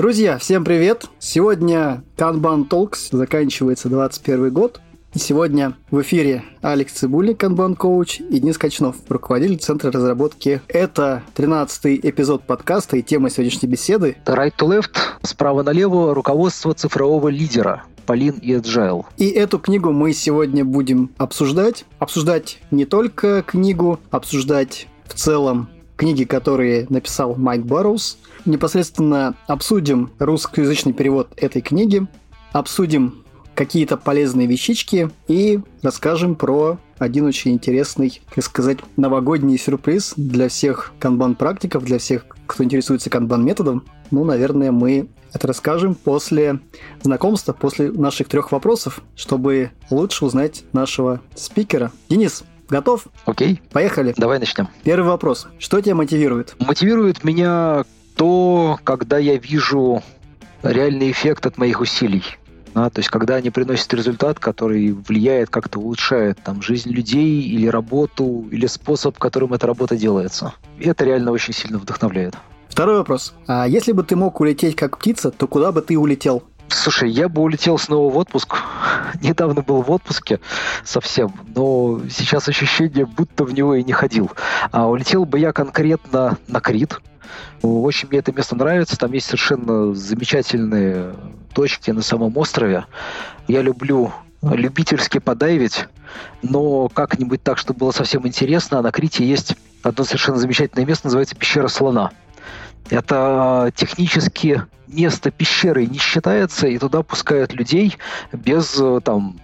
Друзья, всем привет! Сегодня Kanban Talks заканчивается 21 год. И сегодня в эфире Алекс Цибульник, Kanban коуч, и Денис Качнов, руководитель Центра разработки. Это 13-й эпизод подкаста и тема сегодняшней беседы. Right to left, справа налево, руководство цифрового лидера. Полин и Agile. И эту книгу мы сегодня будем обсуждать. Обсуждать не только книгу, обсуждать в целом книги, которые написал Майк Барроуз. Непосредственно обсудим русскоязычный перевод этой книги, обсудим какие-то полезные вещички и расскажем про один очень интересный, как сказать, новогодний сюрприз для всех канбан-практиков, для всех, кто интересуется канбан-методом. Ну, наверное, мы это расскажем после знакомства, после наших трех вопросов, чтобы лучше узнать нашего спикера. Денис, Готов? Окей. Поехали. Давай начнем. Первый вопрос. Что тебя мотивирует? Мотивирует меня то, когда я вижу реальный эффект от моих усилий. А, то есть, когда они приносят результат, который влияет, как-то улучшает там, жизнь людей или работу, или способ, которым эта работа делается. И это реально очень сильно вдохновляет. Второй вопрос. А если бы ты мог улететь как птица, то куда бы ты улетел? Слушай, я бы улетел снова в отпуск. Недавно был в отпуске совсем, но сейчас ощущение, будто в него и не ходил. А улетел бы я конкретно на Крит. Очень мне это место нравится. Там есть совершенно замечательные точки на самом острове. Я люблю любительски подайвить, но как-нибудь так, чтобы было совсем интересно. А на Крите есть одно совершенно замечательное место, называется пещера слона. Это технически место пещеры не считается, и туда пускают людей без э, там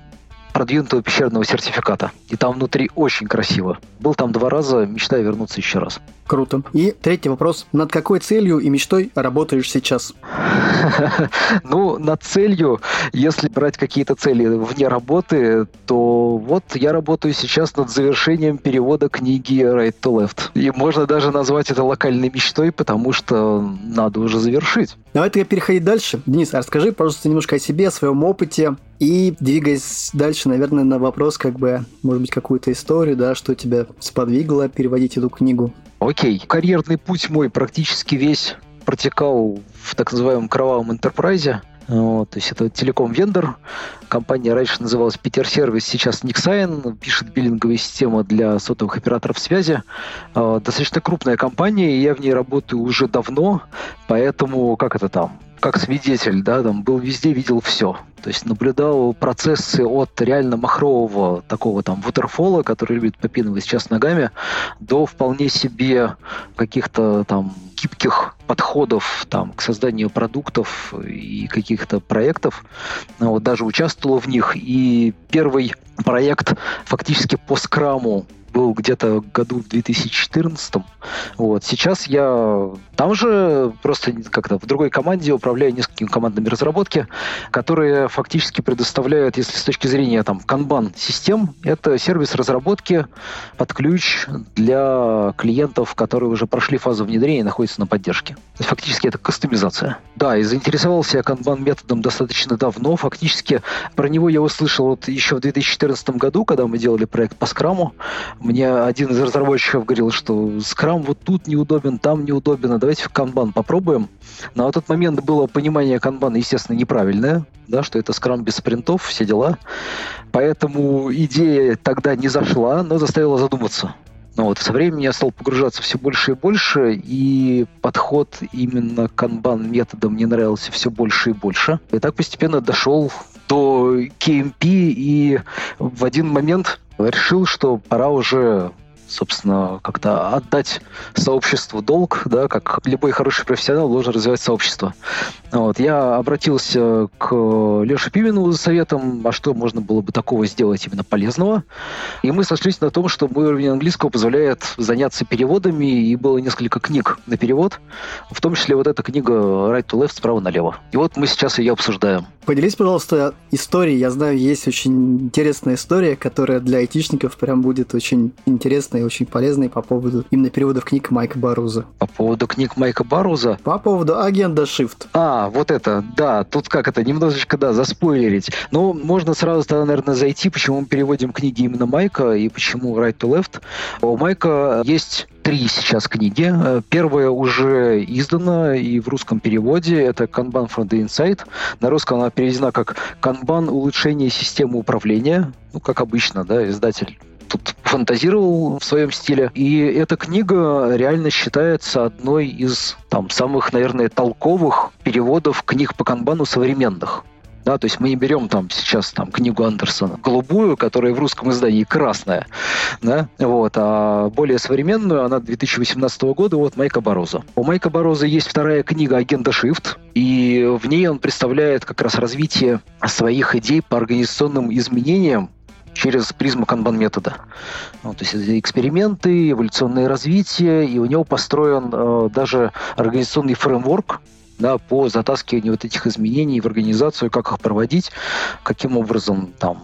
продвинутого пещерного сертификата. И там внутри очень красиво. Был там два раза, мечтаю вернуться еще раз. Круто. И третий вопрос. Над какой целью и мечтой работаешь сейчас? Ну, над целью, если брать какие-то цели вне работы, то вот я работаю сейчас над завершением перевода книги Right to Left. И можно даже назвать это локальной мечтой, потому что надо уже завершить. Давай тогда переходить дальше. Денис, а расскажи, пожалуйста, немножко о себе, о своем опыте, и двигаясь дальше, наверное, на вопрос, как бы, может быть, какую-то историю, да, что тебя сподвигло переводить эту книгу. Окей. Карьерный путь мой практически весь протекал в так называемом кровавом интерпрайзе. Вот, то есть это телеком-вендор. Компания раньше называлась Питер Сервис, сейчас Nixine, пишет биллинговые системы для сотовых операторов связи. Э, достаточно крупная компания, и я в ней работаю уже давно, поэтому как это там? Как свидетель, да, там был везде, видел все. То есть наблюдал процессы от реально махрового такого там ватерфола, который любит попинывать сейчас ногами, до вполне себе каких-то там гибких подходов там, к созданию продуктов и каких-то проектов. Вот, даже участвовал в них. И первый проект фактически по скраму был где-то году в 2014. Вот. Сейчас я там же просто как-то в другой команде управляю несколькими командами разработки, которые фактически предоставляют, если с точки зрения там канбан систем, это сервис разработки под ключ для клиентов, которые уже прошли фазу внедрения и находятся на поддержке. То есть фактически это кастомизация. Да, и заинтересовался я канбан методом достаточно давно. Фактически про него я услышал вот еще в 2014 году, когда мы делали проект по скраму. Мне один из разработчиков говорил, что скрам вот тут неудобен, там неудобен, а давайте в канбан попробуем. На тот момент было понимание канбана, естественно, неправильное, да, что это скрам без спринтов, все дела. Поэтому идея тогда не зашла, но заставила задуматься. Ну вот, со временем я стал погружаться все больше и больше, и подход именно канбан методом мне нравился все больше и больше. И так постепенно дошел до KMP, и в один момент решил, что пора уже собственно, как-то отдать сообществу долг, да, как любой хороший профессионал должен развивать сообщество. Вот. Я обратился к Леше Пимену за советом, а что можно было бы такого сделать именно полезного. И мы сошлись на том, что мой уровень английского позволяет заняться переводами, и было несколько книг на перевод, в том числе вот эта книга Right to Left справа налево. И вот мы сейчас ее обсуждаем. Поделись, пожалуйста, историей. Я знаю, есть очень интересная история, которая для айтишников прям будет очень интересной и очень полезной по поводу именно переводов книг Майка Баруза. По поводу книг Майка Баруза? По поводу агента Shift. А, вот это, да, тут как это, немножечко, да, заспойлерить. Но можно сразу тогда, наверное, зайти, почему мы переводим книги именно Майка и почему Right to Left. У Майка есть три сейчас книги. Э, первая уже издана и в русском переводе. Это Kanban from the Inside. На русском она переведена как Kanban улучшение системы управления. Ну, как обычно, да, издатель тут фантазировал в своем стиле. И эта книга реально считается одной из там, самых, наверное, толковых переводов книг по канбану современных. Да, то есть мы не берем там сейчас там книгу Андерсона голубую, которая в русском издании красная, да, вот, а более современную, она 2018 года от Майка Бороза. У Майка Бороза есть вторая книга «Агента Shift», и в ней он представляет как раз развитие своих идей по организационным изменениям через призму канбан-метода. Вот, то есть эксперименты, эволюционное развитие, и у него построен э, даже организационный фреймворк, да, по затаскиванию вот этих изменений в организацию, как их проводить, каким образом там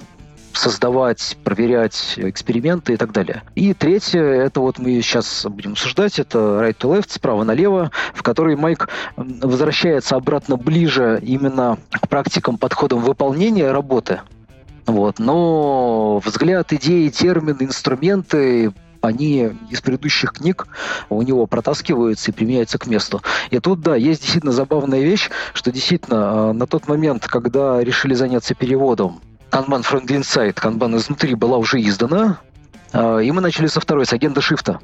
создавать, проверять эксперименты и так далее. И третье, это вот мы сейчас будем обсуждать, это right to left, справа налево, в которой Майк возвращается обратно ближе именно к практикам, подходам выполнения работы. Вот. Но взгляд, идеи, термины, инструменты они из предыдущих книг у него протаскиваются и применяются к месту. И тут, да, есть действительно забавная вещь, что действительно а, на тот момент, когда решили заняться переводом Kanban the Inside, Kanban изнутри была уже издана, и мы начали со второй, с агента Шифта.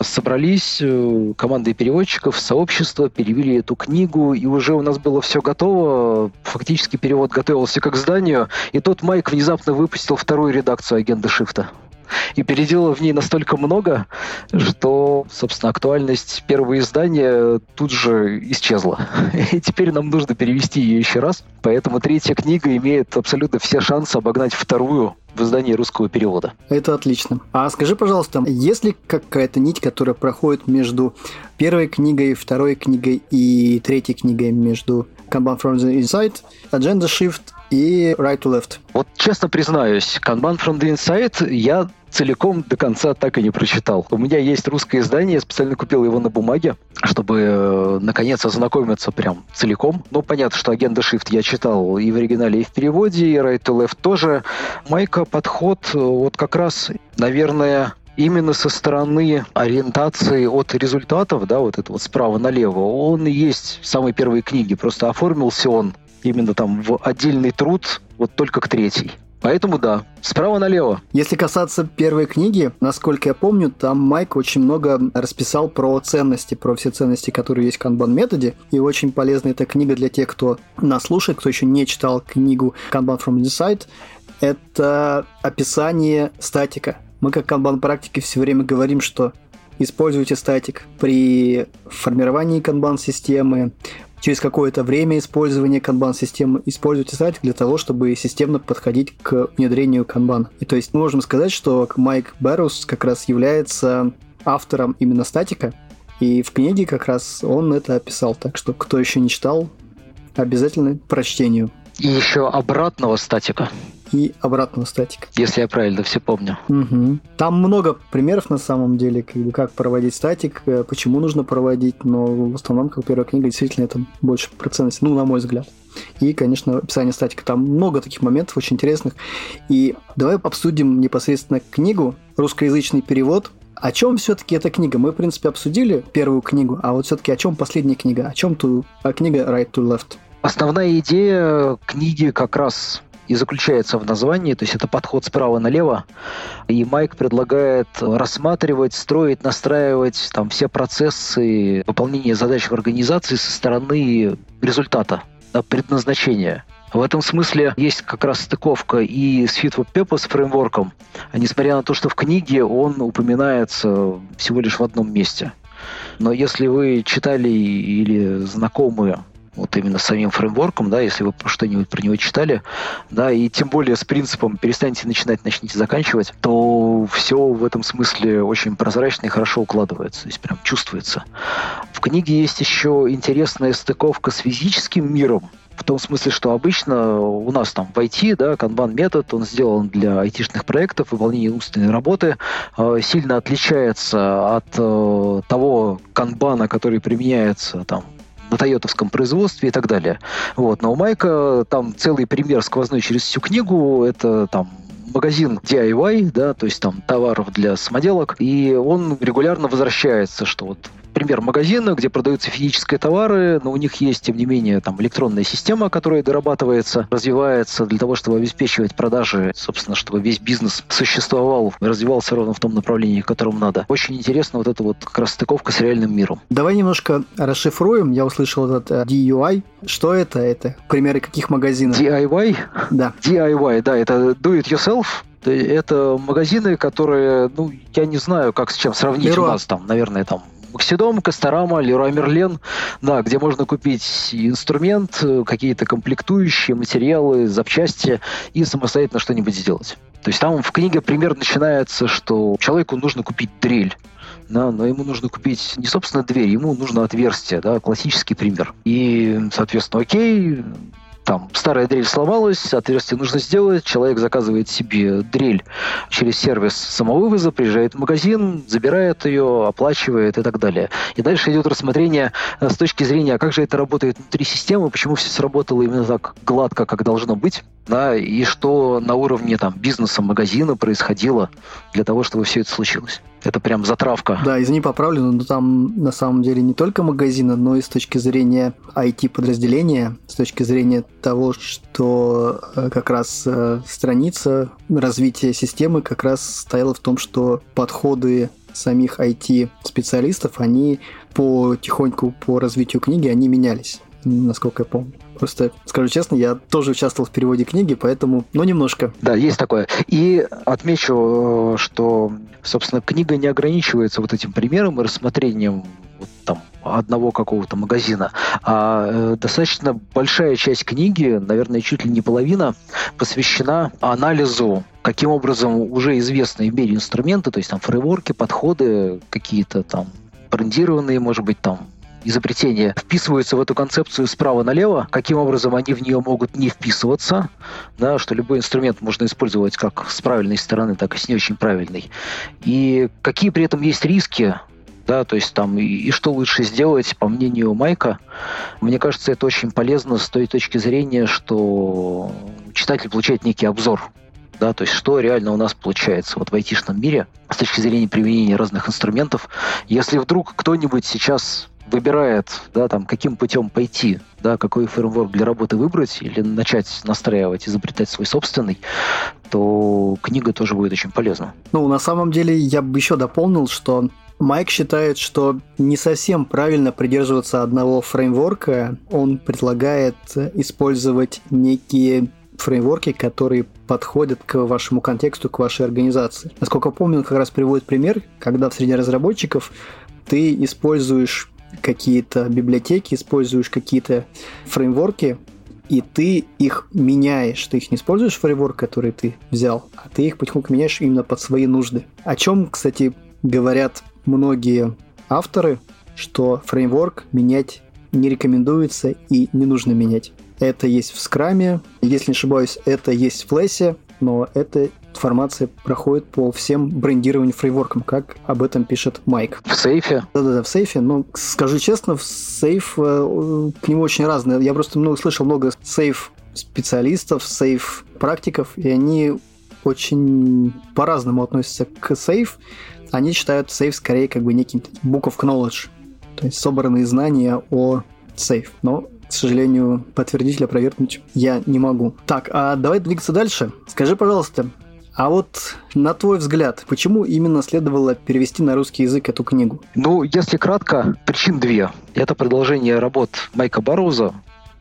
Собрались э, командой переводчиков, сообщество, перевели эту книгу, и уже у нас было все готово. Фактически перевод готовился как к зданию, и тут Майк внезапно выпустил вторую редакцию агента Шифта и переделал в ней настолько много, что, собственно, актуальность первого издания тут же исчезла. И теперь нам нужно перевести ее еще раз. Поэтому третья книга имеет абсолютно все шансы обогнать вторую в издании русского перевода. Это отлично. А скажи, пожалуйста, есть ли какая-то нить, которая проходит между первой книгой, второй книгой и третьей книгой, между Kanban from the Inside, Agenda Shift и Right to Left? Вот честно признаюсь, Kanban from the Inside я целиком до конца так и не прочитал. У меня есть русское издание, я специально купил его на бумаге, чтобы э, наконец ознакомиться прям целиком. Ну, понятно, что агента Shift я читал и в оригинале, и в переводе, и Right to Left тоже. Майка подход э, вот как раз, наверное, именно со стороны ориентации от результатов, да, вот это вот справа налево, он и есть в самой первой книге. Просто оформился он именно там в отдельный труд, вот только к третьей. Поэтому да, справа налево. Если касаться первой книги, насколько я помню, там Майк очень много расписал про ценности, про все ценности, которые есть в Kanban методе. И очень полезна эта книга для тех, кто нас слушает, кто еще не читал книгу Kanban from Inside. Это описание статика. Мы как Kanban практики все время говорим, что используйте статик при формировании канбан-системы, через какое-то время использования канбан-системы используйте статик для того, чтобы системно подходить к внедрению канбан. И то есть мы можем сказать, что Майк Бэрус как раз является автором именно статика, и в книге как раз он это описал. Так что, кто еще не читал, обязательно прочтению. И еще обратного статика и обратного статика. Если я правильно все помню. Угу. Там много примеров на самом деле, как, бы, как проводить статик, э, почему нужно проводить, но в основном, как первая книга, действительно это больше про ценности, ну, на мой взгляд. И, конечно, описание статика. Там много таких моментов очень интересных. И давай обсудим непосредственно книгу, русскоязычный перевод. О чем все-таки эта книга? Мы, в принципе, обсудили первую книгу, а вот все-таки о чем последняя книга? О чем ту, а книга Right to Left? Основная идея книги как раз и заключается в названии, то есть это подход справа налево, и Майк предлагает рассматривать, строить, настраивать там все процессы выполнения задач в организации со стороны результата, предназначения. В этом смысле есть как раз стыковка и с Fit for Purpose фреймворком, а несмотря на то, что в книге он упоминается всего лишь в одном месте. Но если вы читали или знакомы вот именно самим фреймворком, да, если вы что-нибудь про него читали, да, и тем более с принципом перестаньте начинать, начните заканчивать, то все в этом смысле очень прозрачно и хорошо укладывается, то есть прям чувствуется. В книге есть еще интересная стыковка с физическим миром, в том смысле, что обычно у нас там в IT, да, канбан метод, он сделан для айтишных проектов, выполнения умственной работы, э, сильно отличается от э, того канбана, который применяется там на тойотовском производстве и так далее. Вот. Но у Майка там целый пример сквозной через всю книгу. Это там магазин DIY, да, то есть там товаров для самоделок, и он регулярно возвращается, что вот пример магазина, где продаются физические товары, но у них есть, тем не менее, там электронная система, которая дорабатывается, развивается для того, чтобы обеспечивать продажи, собственно, чтобы весь бизнес существовал, развивался ровно в том направлении, которому надо. Очень интересно вот эта вот как раз стыковка с реальным миром. Давай немножко расшифруем. Я услышал этот э, DUI. Что это? Это примеры каких магазинов? DIY? Да. DIY, да, это do it yourself, это магазины, которые, ну, я не знаю, как с чем сравнить Леруа. у нас там, наверное, там Максидом, Косторама, Леруа Мерлен, да, где можно купить инструмент, какие-то комплектующие, материалы, запчасти и самостоятельно что-нибудь сделать. То есть там в книге пример начинается, что человеку нужно купить дрель. Да, но ему нужно купить не, собственно, дверь, ему нужно отверстие, да, классический пример. И, соответственно, окей, там старая дрель сломалась, отверстие нужно сделать, человек заказывает себе дрель через сервис самовывоза, приезжает в магазин, забирает ее, оплачивает и так далее. И дальше идет рассмотрение э, с точки зрения, а как же это работает внутри системы, почему все сработало именно так гладко, как должно быть, да, и что на уровне там, бизнеса, магазина происходило для того, чтобы все это случилось. Это прям затравка. Да, извини, поправлю, но там на самом деле не только магазина, но и с точки зрения IT-подразделения, с точки зрения того, что э, как раз э, страница развития системы как раз стояла в том, что подходы самих IT-специалистов, они потихоньку по развитию книги, они менялись, насколько я помню. Просто, скажу честно, я тоже участвовал в переводе книги, поэтому, ну, немножко. Да, есть такое. И отмечу, что, собственно, книга не ограничивается вот этим примером и рассмотрением вот там одного какого-то магазина, а э, достаточно большая часть книги, наверное, чуть ли не половина, посвящена анализу каким образом уже известные в мире инструменты, то есть там фрейворки, подходы какие-то там брендированные, может быть, там изобретения вписываются в эту концепцию справа налево, каким образом они в нее могут не вписываться, да, что любой инструмент можно использовать как с правильной стороны, так и с не очень правильной. И какие при этом есть риски, да, то есть там и, и что лучше сделать, по мнению Майка, мне кажется, это очень полезно с той точки зрения, что читатель получает некий обзор. Да, то есть что реально у нас получается вот в айтишном мире с точки зрения применения разных инструментов. Если вдруг кто-нибудь сейчас выбирает, да, там, каким путем пойти, да, какой фреймворк для работы выбрать или начать настраивать, изобретать свой собственный, то книга тоже будет очень полезна. Ну, на самом деле, я бы еще дополнил, что Майк считает, что не совсем правильно придерживаться одного фреймворка. Он предлагает использовать некие фреймворки, которые подходят к вашему контексту, к вашей организации. Насколько помню, он как раз приводит пример, когда в среде разработчиков ты используешь какие-то библиотеки, используешь какие-то фреймворки, и ты их меняешь. Ты их не используешь фреймворк, который ты взял, а ты их потихоньку меняешь именно под свои нужды. О чем, кстати, говорят многие авторы, что фреймворк менять не рекомендуется и не нужно менять. Это есть в скраме, если не ошибаюсь, это есть в флэсе, но это информация проходит по всем брендированию фрейворкам, как об этом пишет Майк. В сейфе? Да-да-да, в сейфе. Но, скажу честно, в сейф э, к нему очень разные. Я просто много слышал много сейф специалистов, сейф практиков, и они очень по-разному относятся к сейф. Они считают сейф скорее как бы неким book of knowledge, то есть собранные знания о сейф. Но к сожалению, подтвердить или опровергнуть я не могу. Так, а давай двигаться дальше. Скажи, пожалуйста, а вот на твой взгляд, почему именно следовало перевести на русский язык эту книгу? Ну, если кратко, причин две. Это продолжение работ Майка Барроуза,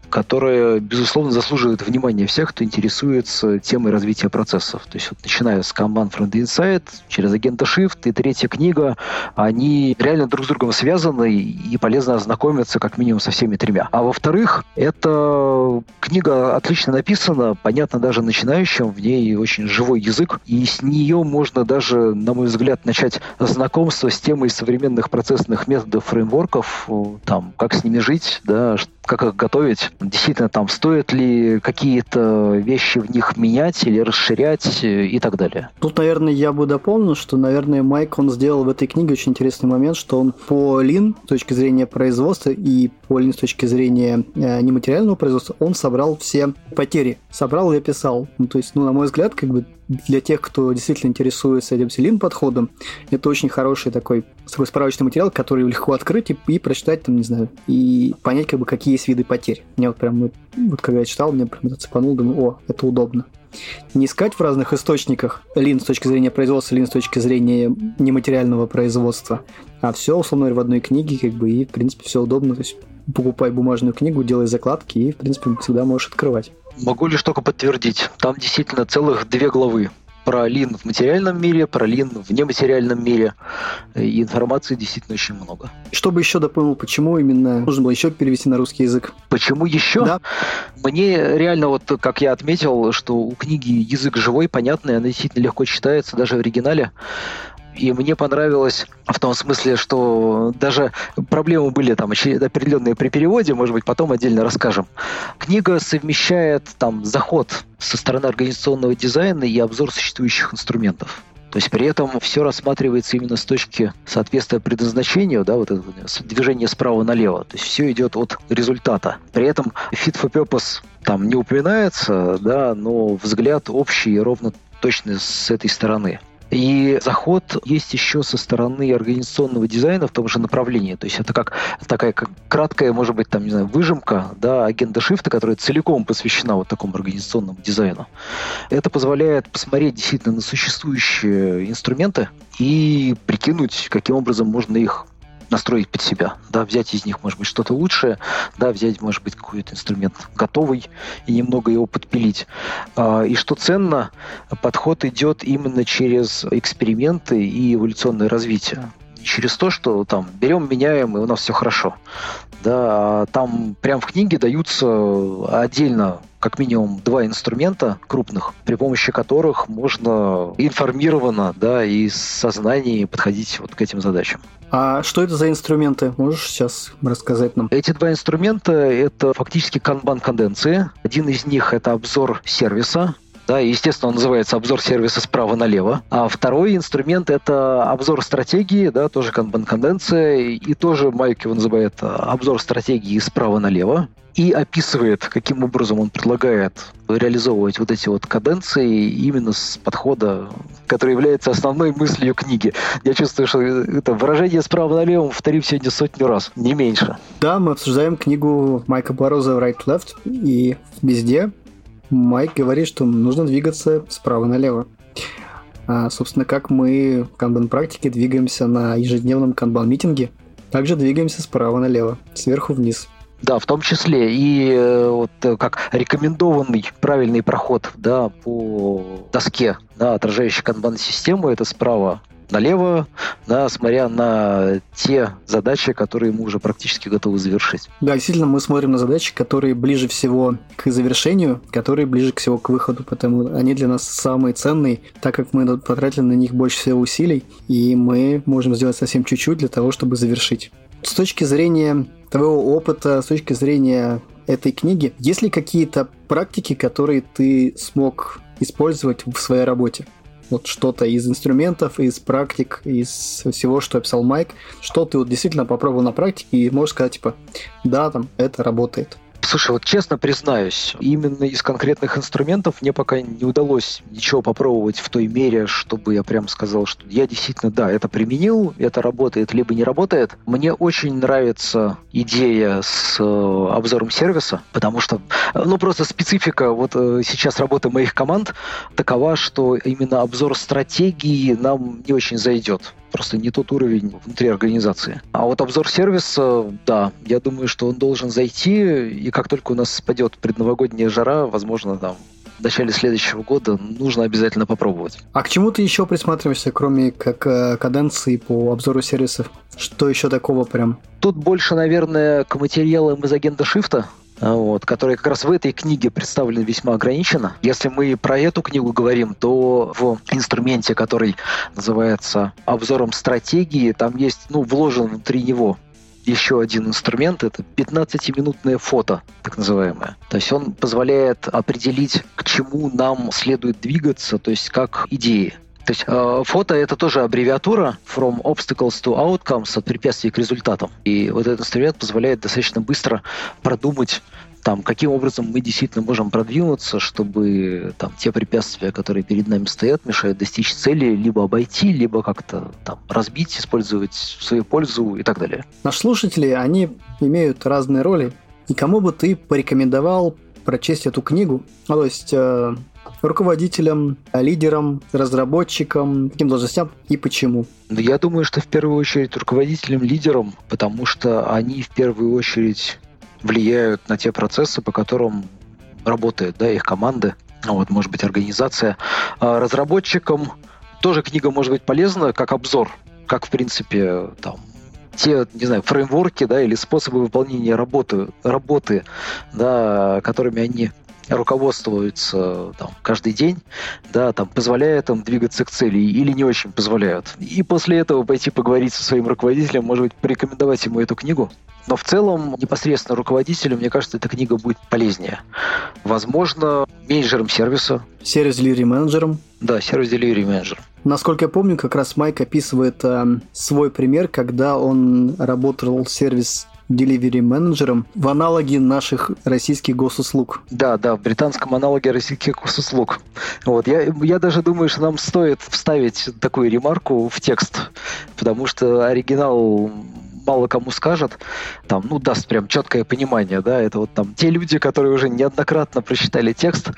которая, безусловно, заслуживает внимания всех, кто интересуется темой развития процессов. То есть вот начиная с Kanban Friend Insight, через агента Shift и третья книга, они реально друг с другом связаны и полезно ознакомиться как минимум со всеми тремя. А во-вторых, эта книга отлично написана, понятно даже начинающим, в ней очень живой язык, и с нее можно даже, на мой взгляд, начать знакомство с темой современных процессных методов, фреймворков, там, как с ними жить, да, как их готовить, действительно там стоит ли какие-то вещи в них менять или расширять э, и так далее. Тут, наверное, я бы дополнил, что, наверное, Майк, он сделал в этой книге очень интересный момент, что он по Lean с точки зрения производства и по Lean с точки зрения э, нематериального производства, он собрал все потери, собрал и описал. Ну, то есть, ну, на мой взгляд, как бы для тех, кто действительно интересуется этим селин подходом, это очень хороший такой, такой справочный материал, который легко открыть и, и прочитать, там, не знаю, и понять, как бы, какие есть виды потерь. Мне вот прям, вот когда я читал, мне прям это цепанул, думаю, о, это удобно. Не искать в разных источниках лин с точки зрения производства, лин с точки зрения нематериального производства, а все, условно говоря, в одной книге, как бы, и, в принципе, все удобно. То есть покупай бумажную книгу, делай закладки, и, в принципе, всегда можешь открывать. Могу лишь только подтвердить. Там действительно целых две главы про лин в материальном мире, про лин в нематериальном мире. И информации действительно очень много. Чтобы еще дополнил, почему именно нужно было еще перевести на русский язык? Почему еще? Да. Мне реально, вот как я отметил, что у книги язык живой, понятный, она действительно легко читается даже в оригинале. И мне понравилось в том смысле, что даже проблемы были там определенные при переводе, может быть, потом отдельно расскажем. Книга совмещает там заход со стороны организационного дизайна и обзор существующих инструментов. То есть при этом все рассматривается именно с точки соответствия предназначению, да, вот это движение справа налево. То есть все идет от результата. При этом fit for purpose там не упоминается, да, но взгляд общий ровно точно с этой стороны. И заход есть еще со стороны организационного дизайна в том же направлении. То есть это как такая как краткая, может быть, там, не знаю, выжимка, да, агента шифта, которая целиком посвящена вот такому организационному дизайну. Это позволяет посмотреть действительно на существующие инструменты и прикинуть, каким образом можно их настроить под себя, да, взять из них, может быть, что-то лучшее, да, взять, может быть, какой-то инструмент готовый и немного его подпилить. А, и что ценно, подход идет именно через эксперименты и эволюционное развитие через то, что там берем, меняем, и у нас все хорошо. Да, там прям в книге даются отдельно как минимум два инструмента крупных, при помощи которых можно информированно, да, и сознании подходить вот к этим задачам. А что это за инструменты? Можешь сейчас рассказать нам? Эти два инструмента — это фактически канбан-конденции. Один из них — это обзор сервиса, да, естественно, он называется обзор сервиса справа налево. А второй инструмент — это обзор стратегии, да, тоже канбан-конденция, и тоже Майк его называет обзор стратегии справа налево и описывает, каким образом он предлагает реализовывать вот эти вот каденции именно с подхода, который является основной мыслью книги. Я чувствую, что это выражение справа налево повторим сегодня сотню раз, не меньше. Да, мы обсуждаем книгу Майка Бароза «Right Left», и везде Майк говорит, что нужно двигаться справа налево. А, собственно, как мы в канбан-практике двигаемся на ежедневном канбан-митинге, также двигаемся справа налево, сверху вниз. Да, в том числе и э, вот э, как рекомендованный правильный проход да, по доске, да, отражающей канбан-систему, это справа налево, да, смотря на те задачи, которые мы уже практически готовы завершить. Да, действительно, мы смотрим на задачи, которые ближе всего к завершению, которые ближе всего к выходу, потому они для нас самые ценные, так как мы потратили на них больше всего усилий, и мы можем сделать совсем чуть-чуть для того, чтобы завершить. С точки зрения твоего опыта, с точки зрения этой книги, есть ли какие-то практики, которые ты смог использовать в своей работе? Вот что-то из инструментов, из практик, из всего, что описал Майк, что ты вот действительно попробовал на практике и можешь сказать, типа, да, там, это работает. Слушай, вот честно признаюсь, именно из конкретных инструментов мне пока не удалось ничего попробовать в той мере, чтобы я прям сказал, что я действительно, да, это применил, это работает, либо не работает. Мне очень нравится идея с э, обзором сервиса, потому что, ну, просто специфика вот э, сейчас работы моих команд такова, что именно обзор стратегии нам не очень зайдет просто не тот уровень внутри организации. А вот обзор сервиса, да, я думаю, что он должен зайти, и как только у нас спадет предновогодняя жара, возможно, там, в начале следующего года нужно обязательно попробовать. А к чему ты еще присматриваешься, кроме как э, каденции по обзору сервисов? Что еще такого прям? Тут больше, наверное, к материалам из агента шифта, вот, которые как раз в этой книге представлены весьма ограниченно. Если мы про эту книгу говорим, то в инструменте, который называется обзором стратегии, там есть, ну, вложен внутри него еще один инструмент, это 15-минутное фото, так называемое. То есть он позволяет определить, к чему нам следует двигаться, то есть как идеи. То есть э, фото это тоже аббревиатура from obstacles to outcomes от препятствий к результатам. И вот этот инструмент позволяет достаточно быстро продумать там, каким образом мы действительно можем продвинуться, чтобы там те препятствия, которые перед нами стоят, мешают достичь цели, либо обойти, либо как-то там разбить, использовать в свою пользу и так далее. Наши слушатели, они имеют разные роли. И кому бы ты порекомендовал прочесть эту книгу? Ну, то есть э, руководителям, лидерам, разработчикам, каким должностям и почему? Ну, я думаю, что в первую очередь руководителям, лидерам, потому что они в первую очередь влияют на те процессы, по которым работает да, их команды, вот, может быть, организация. А разработчикам тоже книга может быть полезна как обзор, как, в принципе, там, те, не знаю, фреймворки, да, или способы выполнения работы, работы, да, которыми они руководствуются там, каждый день, да, там, позволяют им двигаться к цели или не очень позволяют. И после этого пойти поговорить со своим руководителем, может быть, порекомендовать ему эту книгу, но в целом, непосредственно руководителю, мне кажется, эта книга будет полезнее. Возможно, менеджером сервиса. Сервис delivery менеджером. Да, сервис delivery менеджер. Насколько я помню, как раз Майк описывает э, свой пример, когда он работал в сервис delivery менеджером в аналоге наших российских госуслуг. Да, да, в британском аналоге российских госуслуг. Вот, я, я даже думаю, что нам стоит вставить такую ремарку в текст, потому что оригинал мало кому скажет, там, ну, даст прям четкое понимание, да, это вот там те люди, которые уже неоднократно прочитали текст,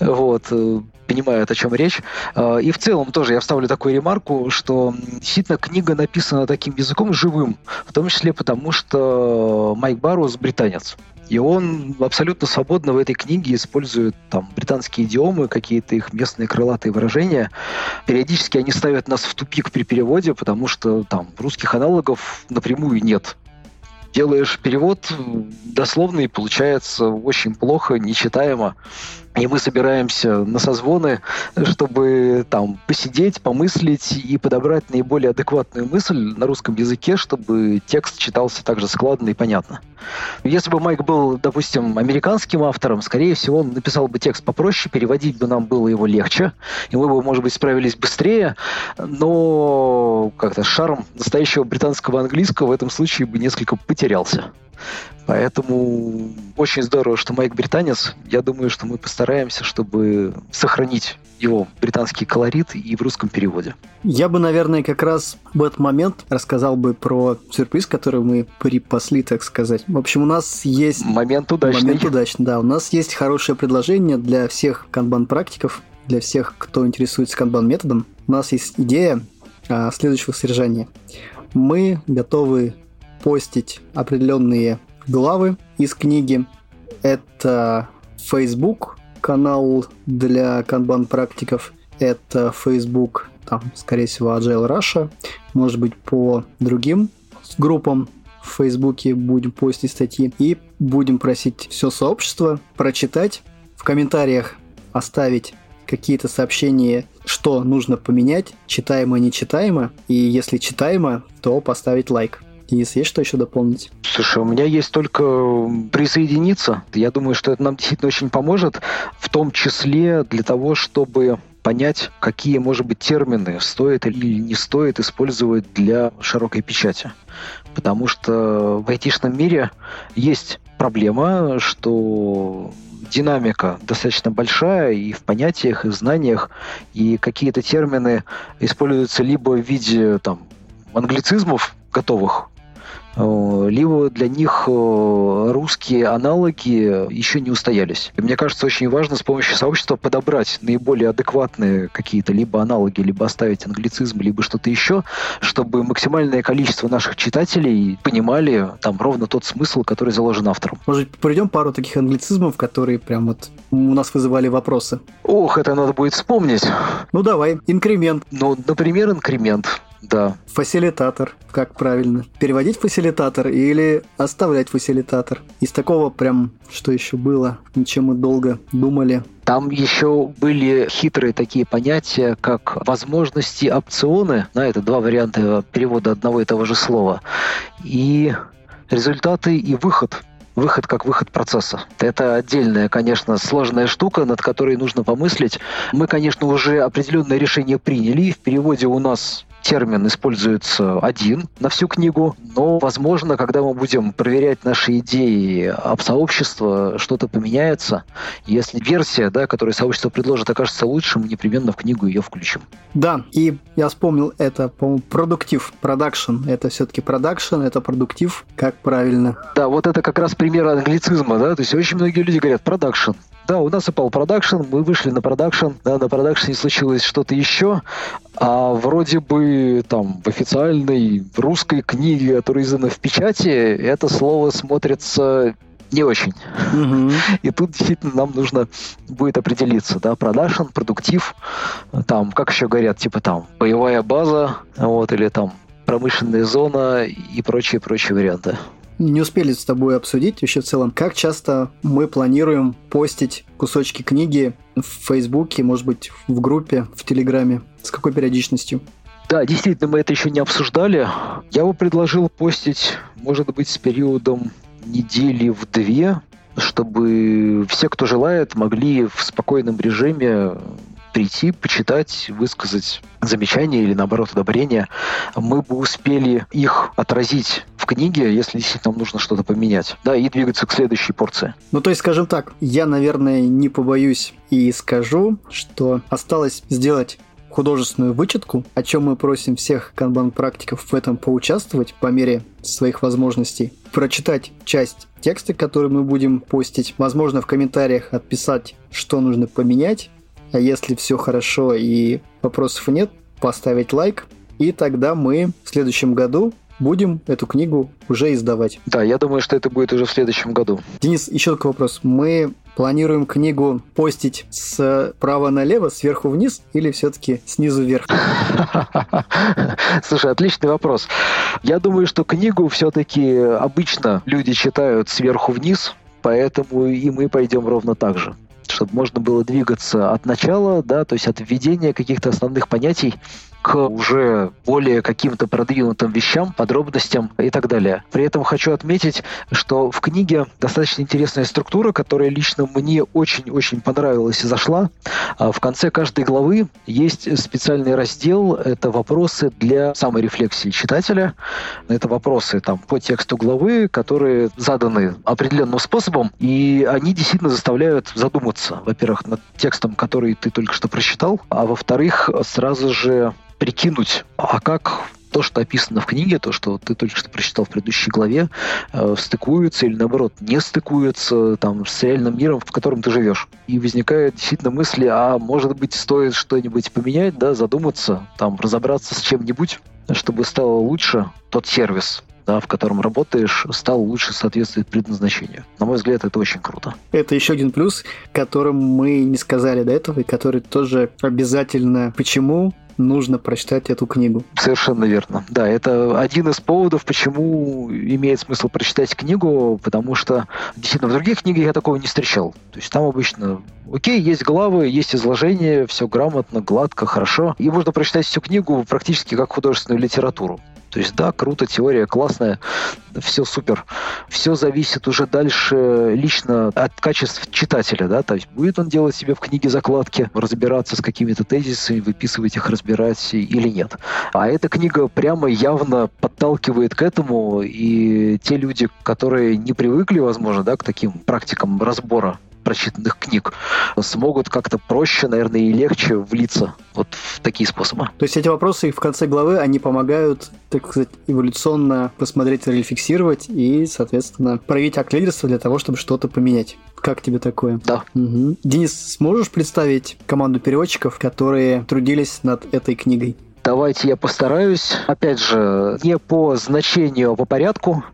вот, э, понимают, о чем речь. Э, и в целом тоже я вставлю такую ремарку, что действительно книга написана таким языком живым, в том числе потому, что Майк Барроуз британец. И он абсолютно свободно в этой книге использует там британские идиомы, какие-то их местные крылатые выражения. Периодически они ставят нас в тупик при переводе, потому что там русских аналогов напрямую нет делаешь перевод дословно и получается очень плохо, нечитаемо. И мы собираемся на созвоны, чтобы там посидеть, помыслить и подобрать наиболее адекватную мысль на русском языке, чтобы текст читался также складно и понятно. Если бы Майк был, допустим, американским автором, скорее всего, он написал бы текст попроще, переводить бы нам было его легче, и мы бы, может быть, справились быстрее, но как-то шарм настоящего британского английского в этом случае бы несколько потерялся. Поэтому очень здорово, что Майк британец. Я думаю, что мы постараемся, чтобы сохранить его британский колорит и в русском переводе. Я бы, наверное, как раз в этот момент рассказал бы про сюрприз, который мы припасли, так сказать. В общем, у нас есть... Момент удачный. Момент удачный, да. У нас есть хорошее предложение для всех канбан-практиков, для всех, кто интересуется канбан-методом. У нас есть идея а, следующего содержания. Мы готовы постить определенные главы из книги. Это Facebook, канал для канбан-практиков. Это Facebook, там, скорее всего, Agile Russia. Может быть, по другим группам в Фейсбуке будем постить статьи. И будем просить все сообщество прочитать, в комментариях оставить какие-то сообщения, что нужно поменять, читаемо, нечитаемо. И если читаемо, то поставить лайк. Денис, есть что еще дополнить? Слушай, у меня есть только присоединиться. Я думаю, что это нам действительно очень поможет, в том числе для того, чтобы понять, какие, может быть, термины стоит или не стоит использовать для широкой печати. Потому что в айтишном мире есть проблема, что динамика достаточно большая и в понятиях, и в знаниях, и какие-то термины используются либо в виде там, англицизмов готовых, либо для них э, русские аналоги еще не устоялись. И мне кажется, очень важно с помощью сообщества подобрать наиболее адекватные какие-то либо аналоги, либо оставить англицизм, либо что-то еще, чтобы максимальное количество наших читателей понимали там ровно тот смысл, который заложен автором. Может, проведем пару таких англицизмов, которые прям вот у нас вызывали вопросы? Ох, это надо будет вспомнить. Ну давай, инкремент. Ну, например, инкремент. Да. Фасилитатор. Как правильно? Переводить фасилитатор или оставлять фасилитатор? Из такого прям, что еще было, ничем мы долго думали. Там еще были хитрые такие понятия, как возможности опционы. На это два варианта перевода одного и того же слова. И результаты и выход выход как выход процесса. Это отдельная, конечно, сложная штука, над которой нужно помыслить. Мы, конечно, уже определенное решение приняли. В переводе у нас термин используется один на всю книгу, но, возможно, когда мы будем проверять наши идеи об сообществе, что-то поменяется. Если версия, да, которую сообщество предложит, окажется лучше, мы непременно в книгу ее включим. Да, и я вспомнил это, по-моему, продуктив, продакшн. Это все-таки продакшн, это продуктив, как правильно. Да, вот это как раз пример англицизма, да, то есть очень многие люди говорят продакшн. Да, у нас упал продакшн, мы вышли на продакшн, да, на продакшне случилось что-то еще, а вроде бы там в официальной русской книге, которая издана в печати, это слово смотрится не очень. Угу. И тут действительно нам нужно будет определиться, да, продакшн, продуктив, там, как еще говорят, типа там, боевая база, вот, или там промышленная зона и прочие-прочие варианты не успели с тобой обсудить вообще в целом, как часто мы планируем постить кусочки книги в Фейсбуке, может быть, в группе, в Телеграме, с какой периодичностью? Да, действительно, мы это еще не обсуждали. Я бы предложил постить, может быть, с периодом недели в две, чтобы все, кто желает, могли в спокойном режиме прийти, почитать, высказать замечания или, наоборот, одобрения, мы бы успели их отразить в книге, если действительно нам нужно что-то поменять, да, и двигаться к следующей порции. Ну, то есть, скажем так, я, наверное, не побоюсь и скажу, что осталось сделать художественную вычетку, о чем мы просим всех канбан-практиков в этом поучаствовать по мере своих возможностей, прочитать часть текста, который мы будем постить, возможно, в комментариях отписать, что нужно поменять, а если все хорошо и вопросов нет, поставить лайк, и тогда мы в следующем году будем эту книгу уже издавать. Да, я думаю, что это будет уже в следующем году. Денис, еще такой вопрос. Мы планируем книгу постить с права налево, сверху вниз или все-таки снизу вверх? Слушай, отличный вопрос. Я думаю, что книгу все-таки обычно люди читают сверху вниз, поэтому и мы пойдем ровно так же чтобы можно было двигаться от начала, да, то есть от введения каких-то основных понятий к уже более каким-то продвинутым вещам, подробностям и так далее. При этом хочу отметить, что в книге достаточно интересная структура, которая лично мне очень-очень понравилась и зашла. А в конце каждой главы есть специальный раздел, это вопросы для саморефлексии читателя. Это вопросы там, по тексту главы, которые заданы определенным способом, и они действительно заставляют задуматься, во-первых, над текстом, который ты только что прочитал, а во-вторых, сразу же прикинуть, а как то, что описано в книге, то, что ты только что прочитал в предыдущей главе, э, стыкуется или наоборот не стыкуется там, с реальным миром, в котором ты живешь. И возникают действительно мысли, а может быть стоит что-нибудь поменять, да, задуматься, там, разобраться с чем-нибудь, чтобы стало лучше тот сервис, да, в котором работаешь, стал лучше соответствовать предназначению. На мой взгляд, это очень круто. Это еще один плюс, которым мы не сказали до этого, и который тоже обязательно почему нужно прочитать эту книгу. Совершенно верно. Да, это один из поводов, почему имеет смысл прочитать книгу, потому что действительно в других книгах я такого не встречал. То есть там обычно, окей, есть главы, есть изложение, все грамотно, гладко, хорошо. И можно прочитать всю книгу практически как художественную литературу. То есть, да, круто, теория классная, все супер. Все зависит уже дальше лично от качеств читателя, да, то есть будет он делать себе в книге закладки, разбираться с какими-то тезисами, выписывать их, разбирать или нет. А эта книга прямо явно подталкивает к этому, и те люди, которые не привыкли, возможно, да, к таким практикам разбора прочитанных книг, смогут как-то проще, наверное, и легче влиться вот в такие способы. То есть эти вопросы в конце главы, они помогают, так сказать, эволюционно посмотреть, рефлексировать и, соответственно, проявить акт лидерства для того, чтобы что-то поменять. Как тебе такое? Да. Угу. Денис, сможешь представить команду переводчиков, которые трудились над этой книгой? Давайте я постараюсь. Опять же, не по значению, а по порядку.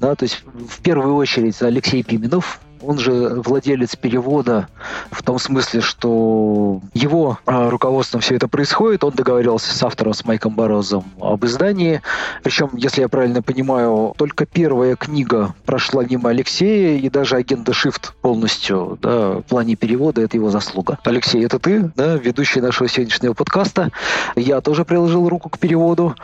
Да, то есть в первую очередь Алексей Пименов, он же владелец перевода в том смысле, что его а, руководством все это происходит. Он договорился с автором, с Майком Борозом об издании. Причем, если я правильно понимаю, только первая книга прошла мимо Алексея, и даже агента Shift полностью да, в плане перевода это его заслуга. Алексей, это ты, да, ведущий нашего сегодняшнего подкаста. Я тоже приложил руку к переводу.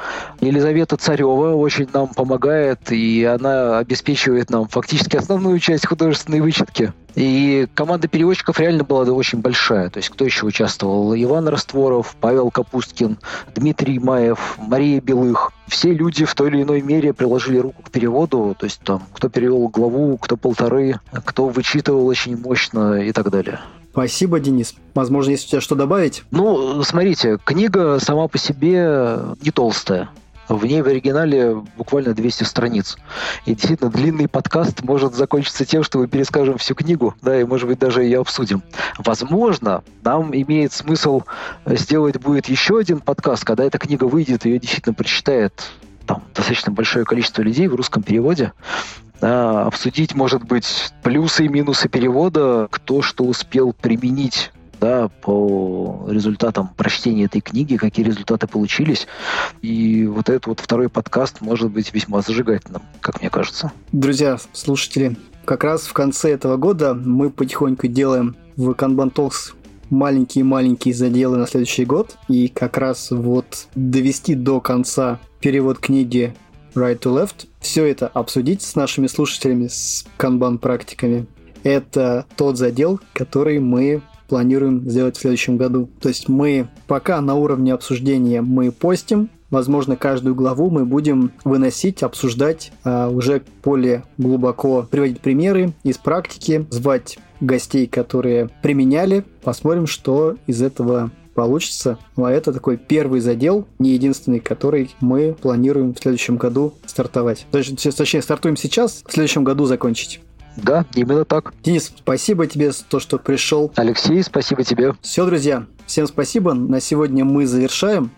Елизавета Царева очень нам помогает, и она обеспечивает нам фактически основную часть художественной вычетки. И команда переводчиков реально была очень большая. То есть кто еще участвовал? Иван Растворов, Павел Капусткин, Дмитрий Маев, Мария Белых. Все люди в той или иной мере приложили руку к переводу. То есть там кто перевел главу, кто полторы, кто вычитывал очень мощно и так далее. Спасибо, Денис. Возможно, есть у тебя что добавить? Ну, смотрите, книга сама по себе не толстая. В ней в оригинале буквально 200 страниц. И действительно, длинный подкаст может закончиться тем, что мы перескажем всю книгу, да, и, может быть, даже ее обсудим. Возможно, нам имеет смысл сделать будет еще один подкаст, когда эта книга выйдет, ее действительно прочитает там достаточно большое количество людей в русском переводе. Да, обсудить, может быть, плюсы и минусы перевода, кто что успел применить да, по результатам прочтения этой книги, какие результаты получились. И вот этот вот второй подкаст может быть весьма зажигательным, как мне кажется. Друзья, слушатели, как раз в конце этого года мы потихоньку делаем в Kanban Talks маленькие-маленькие заделы на следующий год. И как раз вот довести до конца перевод книги Right to Left, все это обсудить с нашими слушателями, с канбан-практиками. Это тот задел, который мы планируем сделать в следующем году. То есть мы пока на уровне обсуждения мы постим, Возможно, каждую главу мы будем выносить, обсуждать а, уже более глубоко, приводить примеры из практики, звать гостей, которые применяли. Посмотрим, что из этого получится. Ну, а это такой первый задел, не единственный, который мы планируем в следующем году стартовать. Точнее, стартуем сейчас, в следующем году закончить. Да, именно так. Денис, спасибо тебе за то, что пришел. Алексей, спасибо тебе. Все, друзья, всем спасибо. На сегодня мы завершаем.